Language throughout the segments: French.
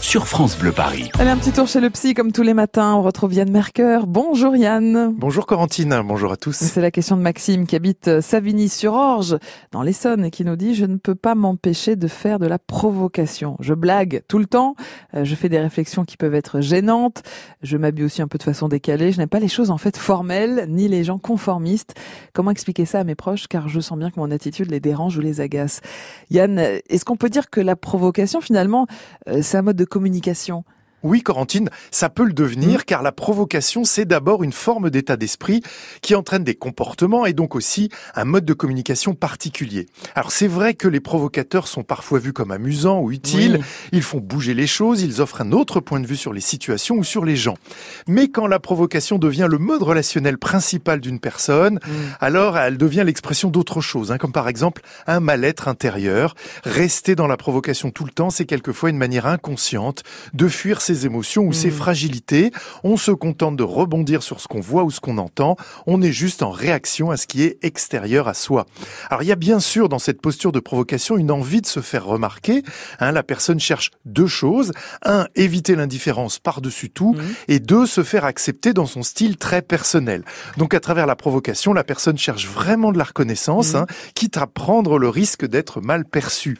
sur France Bleu Paris. Allez, un petit tour chez le psy comme tous les matins. On retrouve Yann Merker. Bonjour Yann. Bonjour Corentine, bonjour à tous. C'est la question de Maxime qui habite Savigny-sur-Orge dans l'Essonne et qui nous dit « Je ne peux pas m'empêcher de faire de la provocation. Je blague tout le temps, euh, je fais des réflexions qui peuvent être gênantes, je m'habille aussi un peu de façon décalée, je n'aime pas les choses en fait formelles ni les gens conformistes. Comment expliquer ça à mes proches car je sens bien que mon attitude les dérange ou les agace ?» Yann, est-ce qu'on peut dire que la provocation finalement euh, c'est un mode de communication oui, Corentine, ça peut le devenir, Mmh. car la provocation, c'est d'abord une forme d'état d'esprit qui entraîne des comportements et donc aussi un mode de communication particulier. Alors c'est vrai que les provocateurs sont parfois vus comme amusants ou utiles, Oui. ils font bouger les choses, ils offrent un autre point de vue sur les situations ou sur les gens. Mais quand la provocation devient le mode relationnel principal d'une personne, Mmh. alors elle devient l'expression d'autre chose, hein, comme par exemple un mal-être intérieur. Rester dans la provocation tout le temps, c'est quelquefois une manière inconsciente de fuir ses émotions ou ses Mm. fragilités. On se contente de rebondir sur ce qu'on voit ou ce qu'on entend. On est juste en réaction à ce qui est extérieur à soi. Alors il y a bien sûr dans cette posture de provocation une envie de se faire remarquer. Hein, la personne cherche deux choses. Un, éviter l'indifférence par-dessus tout. Mhm. Et deux, se faire accepter dans son style très personnel. Donc à travers la provocation, la personne cherche vraiment de la reconnaissance, Mhm. hein, quitte à prendre le risque d'être mal perçue.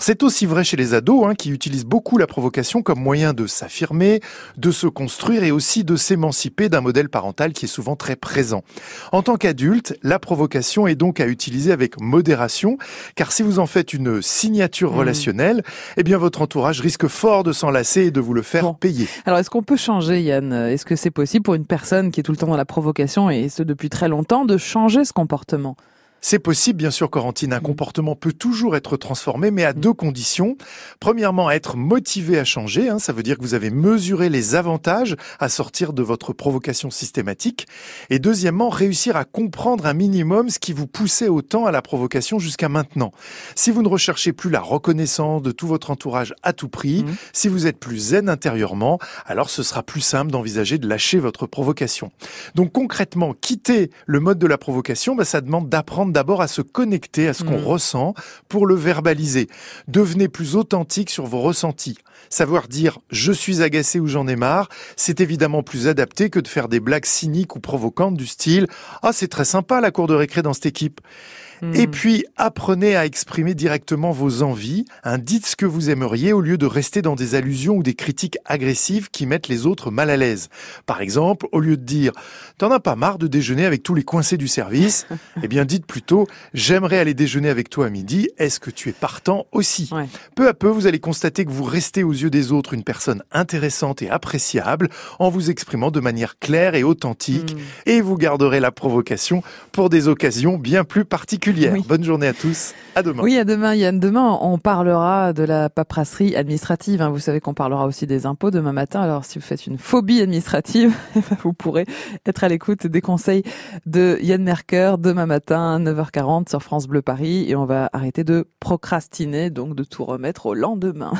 C'est aussi vrai chez les ados hein, qui utilisent beaucoup la provocation comme moyen de s'affirmer, de se construire et aussi de s'émanciper d'un modèle parental qui est souvent très présent. En tant qu'adulte, la provocation est donc à utiliser avec modération, car si vous en faites une signature Mhm. relationnelle, eh bien votre entourage risque fort de s'en lasser et de vous le faire Bon. payer. Alors, est-ce qu'on peut changer, Yann? Est-ce que c'est possible pour une personne qui est tout le temps dans la provocation et ce depuis très longtemps de changer ce comportement? C'est possible, bien sûr, Corentine. Un Mm. comportement peut toujours être transformé, mais à Mm. deux conditions. Premièrement, être motivé à changer. hein, ça veut dire que vous avez mesuré les avantages à sortir de votre provocation systématique. Et deuxièmement, réussir à comprendre un minimum ce qui vous poussait autant à la provocation jusqu'à maintenant. Si vous ne recherchez plus la reconnaissance de tout votre entourage à tout prix, Mm. si vous êtes plus zen intérieurement, alors ce sera plus simple d'envisager de lâcher votre provocation. Donc concrètement, quitter le mode de la provocation, bah, ça demande d'apprendre d'abord à se connecter à ce qu'on Mm. ressent pour le verbaliser. Devenez plus authentique sur vos ressentis. Savoir dire je suis agacé ou j'en ai marre, c'est évidemment plus adapté que de faire des blagues cyniques ou provocantes du style ah c'est très sympa la cour de récré dans cette équipe. Et Hmm. puis, apprenez à exprimer directement vos envies. Hein, dites ce que vous aimeriez au lieu de rester dans des allusions ou des critiques agressives qui mettent les autres mal à l'aise. Par exemple, au lieu de dire « T'en as pas marre de déjeuner avec tous les coincés du service ?» Eh bien, dites plutôt « J'aimerais aller déjeuner avec toi à midi. Est-ce que tu es partant aussi ?» Ouais. Peu à peu, vous allez constater que vous restez aux yeux des autres une personne intéressante et appréciable en vous exprimant de manière claire et authentique Hmm. et vous garderez la provocation pour des occasions bien plus particulières. Oui. Bonne journée à tous. À demain. Oui, à demain, Yann. Demain, on parlera de la paperasserie administrative. hein. Vous savez qu'on parlera aussi des impôts demain matin. Alors, si vous faites une phobie administrative, vous pourrez être à l'écoute des conseils de Yann Merker demain matin, 9h40 sur France Bleu Paris. Et on va arrêter de procrastiner, donc de tout remettre au lendemain.